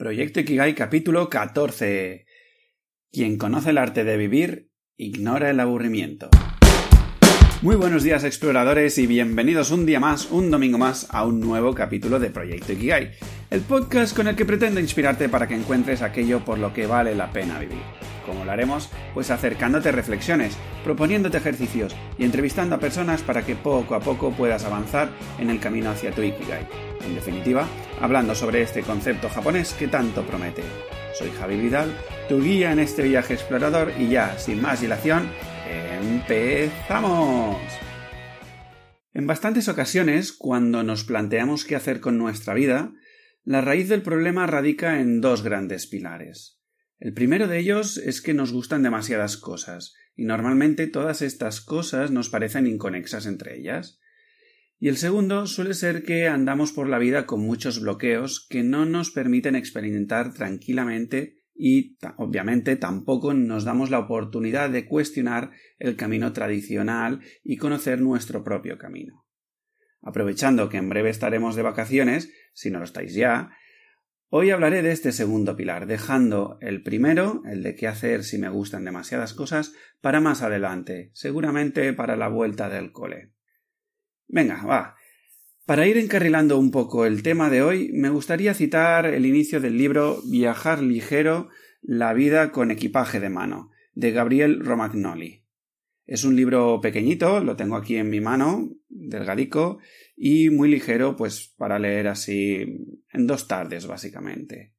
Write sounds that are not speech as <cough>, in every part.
Proyecto Ikigai capítulo 14. Quien conoce el arte de vivir, ignora el aburrimiento. Muy buenos días exploradores y bienvenidos un día más, un domingo más, a un nuevo capítulo de Proyecto Ikigai, el podcast con el que pretendo inspirarte para que encuentres aquello por lo que vale la pena vivir. ¿Cómo lo haremos? Pues acercándote reflexiones, proponiéndote ejercicios y entrevistando a personas para que poco a poco puedas avanzar en el camino hacia tu Ikigai. En definitiva, hablando sobre este concepto japonés que tanto promete. Soy Javi Vidal, tu guía en este viaje explorador y ya, sin más dilación, ¡empezamos! En bastantes ocasiones, cuando nos planteamos qué hacer con nuestra vida, la raíz del problema radica en dos grandes pilares. El primero de ellos es que nos gustan demasiadas cosas, y normalmente todas estas cosas nos parecen inconexas entre ellas. Y el segundo suele ser que andamos por la vida con muchos bloqueos que no nos permiten experimentar tranquilamente y obviamente tampoco nos damos la oportunidad de cuestionar el camino tradicional y conocer nuestro propio camino. Aprovechando que en breve estaremos de vacaciones, si no lo estáis ya, hoy hablaré de este segundo pilar, dejando el primero, el de qué hacer si me gustan demasiadas cosas, para más adelante, seguramente para la vuelta del cole. Venga, va. Para ir encarrilando un poco el tema de hoy, me gustaría citar el inicio del libro Viajar ligero, la vida con equipaje de mano, de Gabriel Romagnoli. Es un libro pequeñito, lo tengo aquí en mi mano, delgadico, y muy ligero, pues para leer así en dos tardes, básicamente.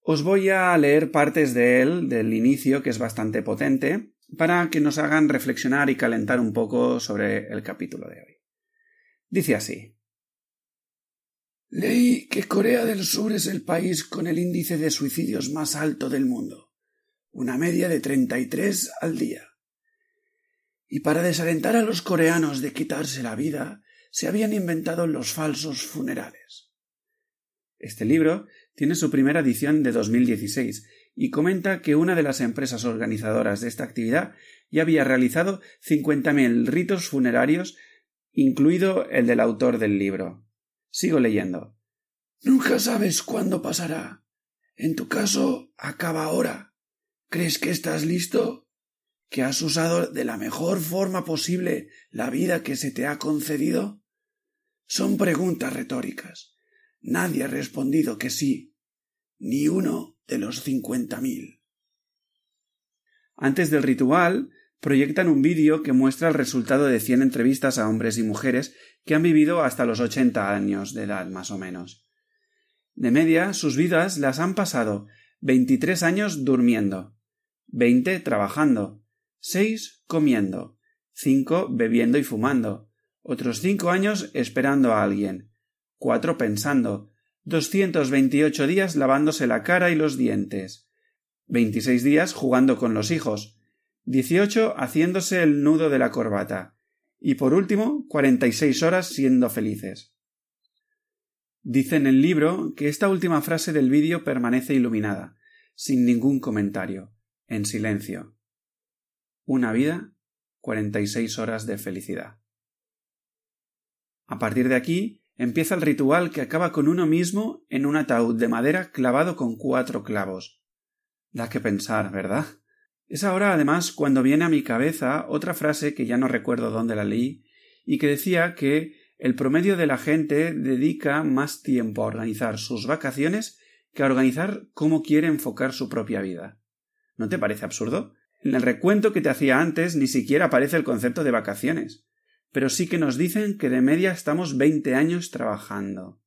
Os voy a leer partes de él, del inicio, que es bastante potente, para que nos hagan reflexionar y calentar un poco sobre el capítulo de hoy. Dice así. Leí que Corea del Sur es el país con el índice de suicidios más alto del mundo, una media de 33 al día. Y para desalentar a los coreanos de quitarse la vida, se habían inventado los falsos funerales. Este libro tiene su primera edición de 2016 y comenta que una de las empresas organizadoras de esta actividad ya había realizado 50.000 ritos funerarios incluido el del autor del libro. Sigo leyendo. Nunca sabes cuándo pasará. En tu caso, acaba ahora. ¿Crees que estás listo? ¿Que has usado de la mejor forma posible la vida que se te ha concedido? Son preguntas retóricas. Nadie ha respondido que sí. Ni uno de los cincuenta mil. Antes del ritual, proyectan un vídeo que muestra el resultado de 100 entrevistas a hombres y mujeres que han vivido hasta los 80 años de edad más o menos. De media, sus vidas las han pasado 23 años durmiendo, 20 trabajando, 6 comiendo, 5 bebiendo y fumando, otros 5 años esperando a alguien, 4 pensando, 228 días lavándose la cara y los dientes, 26 días jugando con los hijos, 18 haciéndose el nudo de la corbata y por último 46 horas siendo felices. Dice en el libro que esta última frase del vídeo permanece iluminada, sin ningún comentario, en silencio. Una vida, 46 horas de felicidad. A partir de aquí empieza el ritual que acaba con uno mismo en un ataúd de madera clavado con cuatro clavos. Da que pensar, ¿verdad? Es ahora, además, cuando viene a mi cabeza otra frase que ya no recuerdo dónde la leí, y que decía que el promedio de la gente dedica más tiempo a organizar sus vacaciones que a organizar cómo quiere enfocar su propia vida. ¿No te parece absurdo? En el recuento que te hacía antes ni siquiera aparece el concepto de vacaciones, pero sí que nos dicen que de media estamos veinte años trabajando.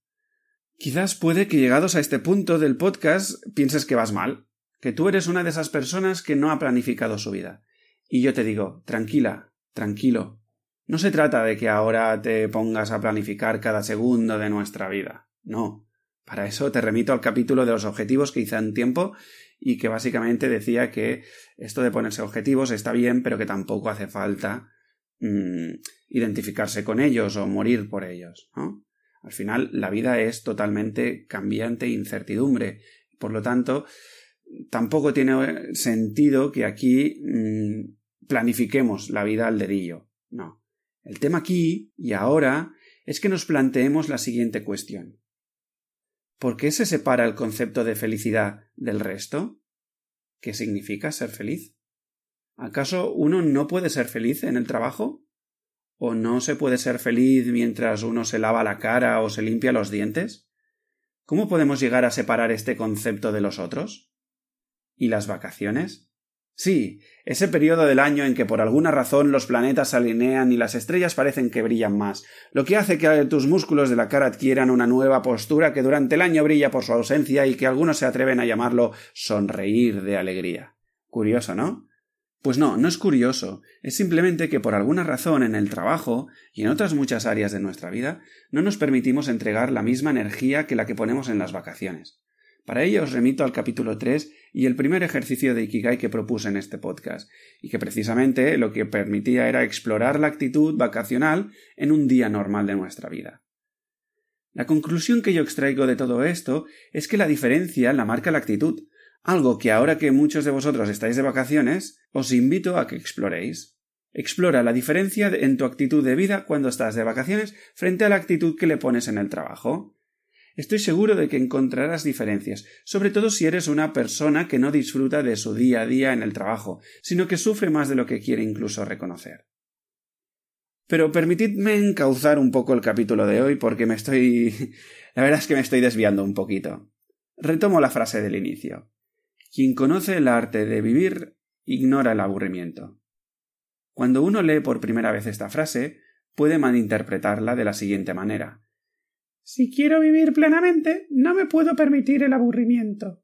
Quizás puede que llegados a este punto del podcast pienses que vas mal, que tú eres una de esas personas que no ha planificado su vida. Y yo te digo, tranquila, tranquilo. No se trata de que ahora te pongas a planificar cada segundo de nuestra vida. No. Para eso te remito al capítulo de los objetivos que hice en tiempo y que básicamente decía que esto de ponerse objetivos está bien, pero que tampoco hace falta mm, identificarse con ellos o morir por ellos. Al final, la vida es totalmente cambiante e incertidumbre. Por lo tanto, tampoco tiene sentido que aquí mm, planifiquemos la vida al dedillo. No. El tema aquí y ahora es que nos planteemos la siguiente cuestión. ¿Por qué se separa el concepto de felicidad del resto? ¿Qué significa ser feliz? ¿Acaso uno no puede ser feliz en el trabajo? ¿O no se puede ser feliz mientras uno se lava la cara o se limpia los dientes? ¿Cómo podemos llegar a separar este concepto de los otros? ¿Y las vacaciones? Sí, ese periodo del año en que por alguna razón los planetas se alinean y las estrellas parecen que brillan más, lo que hace que tus músculos de la cara adquieran una nueva postura que durante el año brilla por su ausencia y que algunos se atreven a llamarlo sonreír de alegría. Curioso, ¿no? Pues no, no es curioso, es simplemente que por alguna razón en el trabajo y en otras muchas áreas de nuestra vida no nos permitimos entregar la misma energía que la que ponemos en las vacaciones. Para ello os remito al capítulo 3 y el primer ejercicio de Ikigai que propuse en este podcast, y que precisamente lo que permitía era explorar la actitud vacacional en un día normal de nuestra vida. La conclusión que yo extraigo de todo esto es que la diferencia la marca la actitud, algo que ahora que muchos de vosotros estáis de vacaciones, os invito a que exploréis. Explora la diferencia en tu actitud de vida cuando estás de vacaciones frente a la actitud que le pones en el trabajo. Estoy seguro de que encontrarás diferencias, sobre todo si eres una persona que no disfruta de su día a día en el trabajo, sino que sufre más de lo que quiere incluso reconocer. Pero permitidme encauzar un poco el capítulo de hoy porque me estoy. <laughs> la verdad es que me estoy desviando un poquito. Retomo la frase del inicio. Quien conoce el arte de vivir ignora el aburrimiento. Cuando uno lee por primera vez esta frase, puede malinterpretarla de la siguiente manera. Si quiero vivir plenamente, no me puedo permitir el aburrimiento.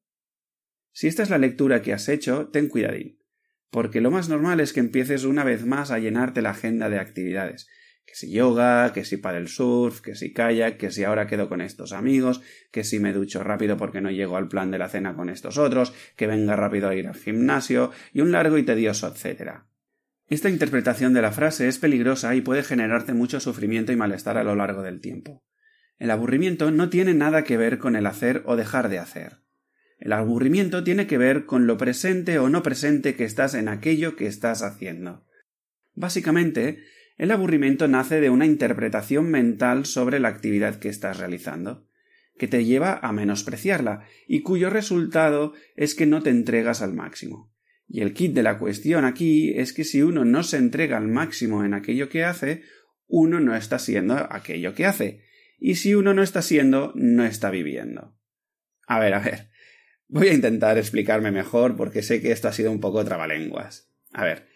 Si esta es la lectura que has hecho, ten cuidadín, porque lo más normal es que empieces una vez más a llenarte la agenda de actividades. Que si yoga, que si para el surf, que si kayak, que si ahora quedo con estos amigos, que si me ducho rápido porque no llego al plan de la cena con estos otros, que venga rápido a ir al gimnasio, y un largo y tedioso etcétera. Esta interpretación de la frase es peligrosa y puede generarte mucho sufrimiento y malestar a lo largo del tiempo. El aburrimiento no tiene nada que ver con el hacer o dejar de hacer. El aburrimiento tiene que ver con lo presente o no presente que estás en aquello que estás haciendo. Básicamente, el aburrimiento nace de una interpretación mental sobre la actividad que estás realizando, que te lleva a menospreciarla y cuyo resultado es que no te entregas al máximo. Y el kit de la cuestión aquí es que si uno no se entrega al máximo en aquello que hace, uno no está siendo aquello que hace, y si uno no está siendo, no está viviendo. A ver, a ver. Voy a intentar explicarme mejor porque sé que esto ha sido un poco trabalenguas. A ver.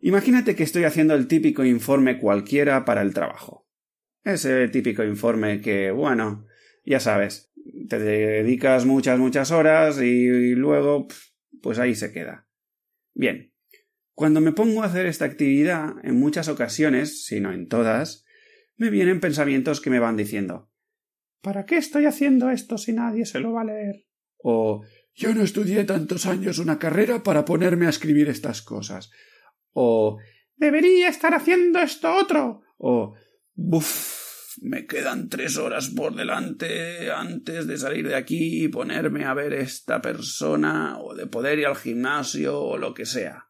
Imagínate que estoy haciendo el típico informe cualquiera para el trabajo. Ese típico informe que, bueno, ya sabes, te dedicas muchas, muchas horas y, luego, pues ahí se queda. Bien. Cuando me pongo a hacer esta actividad, en muchas ocasiones, si no en todas, me vienen pensamientos que me van diciendo ¿Para qué estoy haciendo esto si nadie se lo va a leer? O yo no estudié tantos años una carrera para ponerme a escribir estas cosas. O debería estar haciendo esto otro. O buf, me quedan tres horas por delante antes de salir de aquí y ponerme a ver esta persona o de poder ir al gimnasio o lo que sea.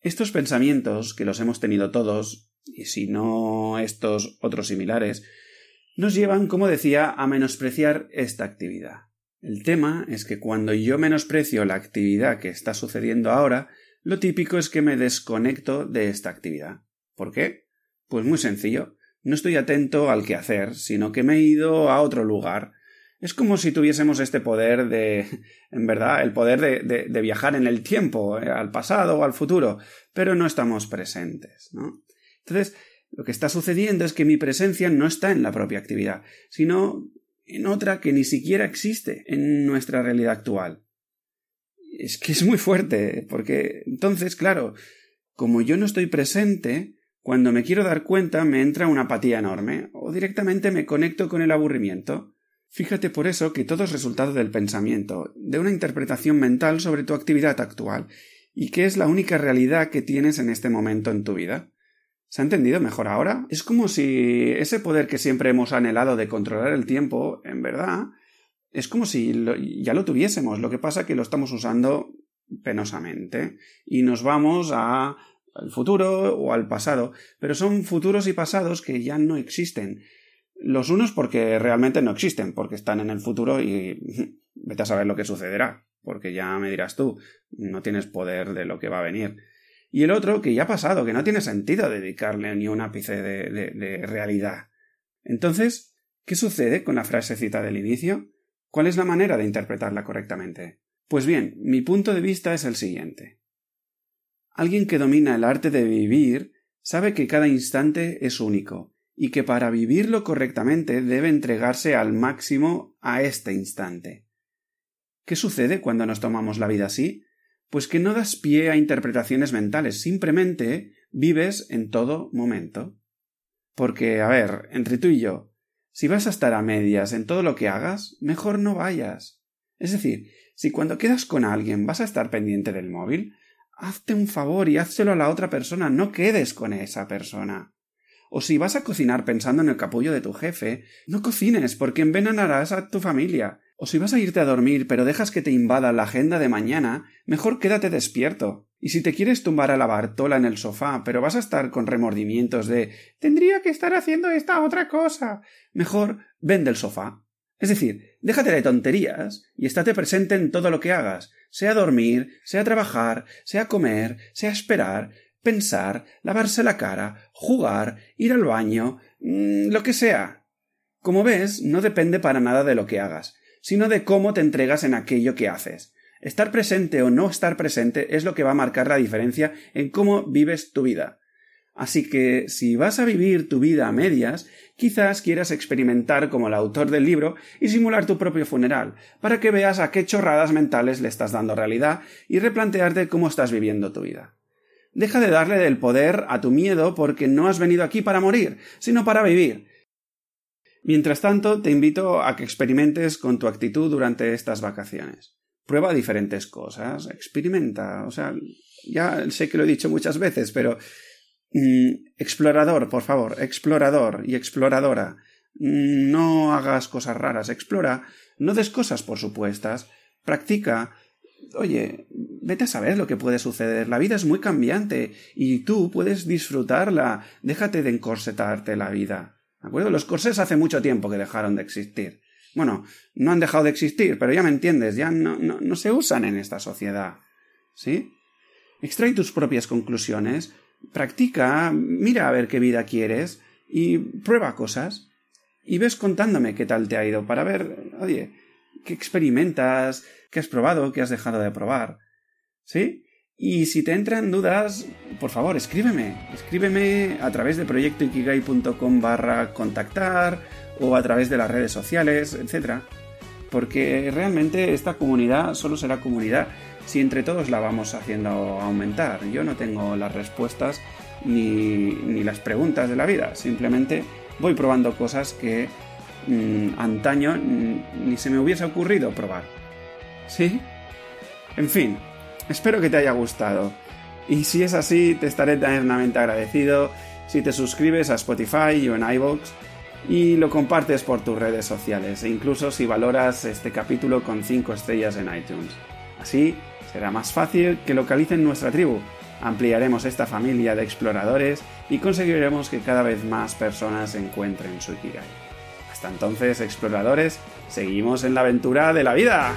Estos pensamientos, que los hemos tenido todos, y si no estos otros similares, nos llevan, como decía, a menospreciar esta actividad. El tema es que cuando yo menosprecio la actividad que está sucediendo ahora, lo típico es que me desconecto de esta actividad. ¿Por qué? Pues muy sencillo. No estoy atento al que hacer, sino que me he ido a otro lugar. Es como si tuviésemos este poder de, <laughs> en verdad, el poder de, de viajar en el tiempo, eh, al pasado o al futuro, pero no estamos presentes, ¿no? Entonces, lo que está sucediendo es que mi presencia no está en la propia actividad, sino en otra que ni siquiera existe en nuestra realidad actual. Es que es muy fuerte, porque entonces, claro, como yo no estoy presente, cuando me quiero dar cuenta me entra una apatía enorme, o directamente me conecto con el aburrimiento. Fíjate por eso que todo es resultado del pensamiento, de una interpretación mental sobre tu actividad actual, y que es la única realidad que tienes en este momento en tu vida. ¿Se ha entendido mejor ahora? Es como si ese poder que siempre hemos anhelado de controlar el tiempo, en verdad, es como si ya lo tuviésemos. Lo que pasa es que lo estamos usando penosamente y nos vamos al futuro o al pasado, pero son futuros y pasados que ya no existen. Los unos porque realmente no existen, porque están en el futuro y <laughs> vete a saber lo que sucederá, porque ya me dirás tú, no tienes poder de lo que va a venir. Y el otro que ya ha pasado, que no tiene sentido dedicarle ni un ápice de, de realidad. Entonces, ¿qué sucede con la frasecita del inicio? ¿Cuál es la manera de interpretarla correctamente? Pues bien, mi punto de vista es el siguiente. Alguien que domina el arte de vivir sabe que cada instante es único y que para vivirlo correctamente debe entregarse al máximo a este instante. ¿Qué sucede cuando nos tomamos la vida así? Pues que no das pie a interpretaciones mentales, simplemente vives en todo momento. Porque, a ver, entre tú y yo, si vas a estar a medias en todo lo que hagas, mejor no vayas. Es decir, si cuando quedas con alguien vas a estar pendiente del móvil, hazte un favor y házselo a la otra persona, no quedes con esa persona. O si vas a cocinar pensando en el capullo de tu jefe, no cocines porque envenenarás a tu familia. O si vas a irte a dormir pero dejas que te invada la agenda de mañana, mejor quédate despierto. Y si te quieres tumbar a la bartola en el sofá, pero vas a estar con remordimientos de tendría que estar haciendo esta otra cosa, mejor vende el sofá. Es decir, déjate de tonterías y estate presente en todo lo que hagas, sea dormir, sea trabajar, sea comer, sea esperar, pensar, lavarse la cara, jugar, ir al baño, mm, lo que sea. Como ves, no depende para nada de lo que hagas, sino de cómo te entregas en aquello que haces. Estar presente o no estar presente es lo que va a marcar la diferencia en cómo vives tu vida. Así que si vas a vivir tu vida a medias, quizás quieras experimentar como el autor del libro y simular tu propio funeral, para que veas a qué chorradas mentales le estás dando realidad y replantearte cómo estás viviendo tu vida. Deja de darle del poder a tu miedo porque no has venido aquí para morir, sino para vivir. Mientras tanto, te invito a que experimentes con tu actitud durante estas vacaciones. Prueba diferentes cosas, experimenta, o sea, ya sé que lo he dicho muchas veces, pero mm, explorador, por favor, explorador y exploradora. Mm, no hagas cosas raras, explora, no des cosas por supuestas, practica, oye, vete a saber lo que puede suceder. La vida es muy cambiante y tú puedes disfrutarla. Déjate de encorsetarte la vida. ¿De acuerdo? Los corsés hace mucho tiempo que dejaron de existir. Bueno, no han dejado de existir, pero ya me entiendes, ya no, no, se usan en esta sociedad. ¿Sí? Extrae tus propias conclusiones, practica, mira a ver qué vida quieres y prueba cosas. Y ves contándome qué tal te ha ido para ver, oye, qué experimentas, qué has probado, qué has dejado de probar. ¿Sí? Y si te entran dudas, por favor, escríbeme. Escríbeme a través de proyectoikigai.com barra contactar o a través de las redes sociales, etc. Porque realmente esta comunidad solo será comunidad si entre todos la vamos haciendo aumentar. Yo no tengo las respuestas ni, ni las preguntas de la vida. Simplemente voy probando cosas que Mm, antaño ni se me hubiese ocurrido probar. ¿Sí? En fin, espero que te haya gustado. Y si es así, te estaré eternamente agradecido si te suscribes a Spotify o en iVoox y lo compartes por tus redes sociales e incluso si valoras este capítulo con 5 estrellas en iTunes. Así será más fácil que localicen nuestra tribu, ampliaremos esta familia de exploradores y conseguiremos que cada vez más personas encuentren su Ikigai. Hasta entonces, exploradores, seguimos en la aventura de la vida.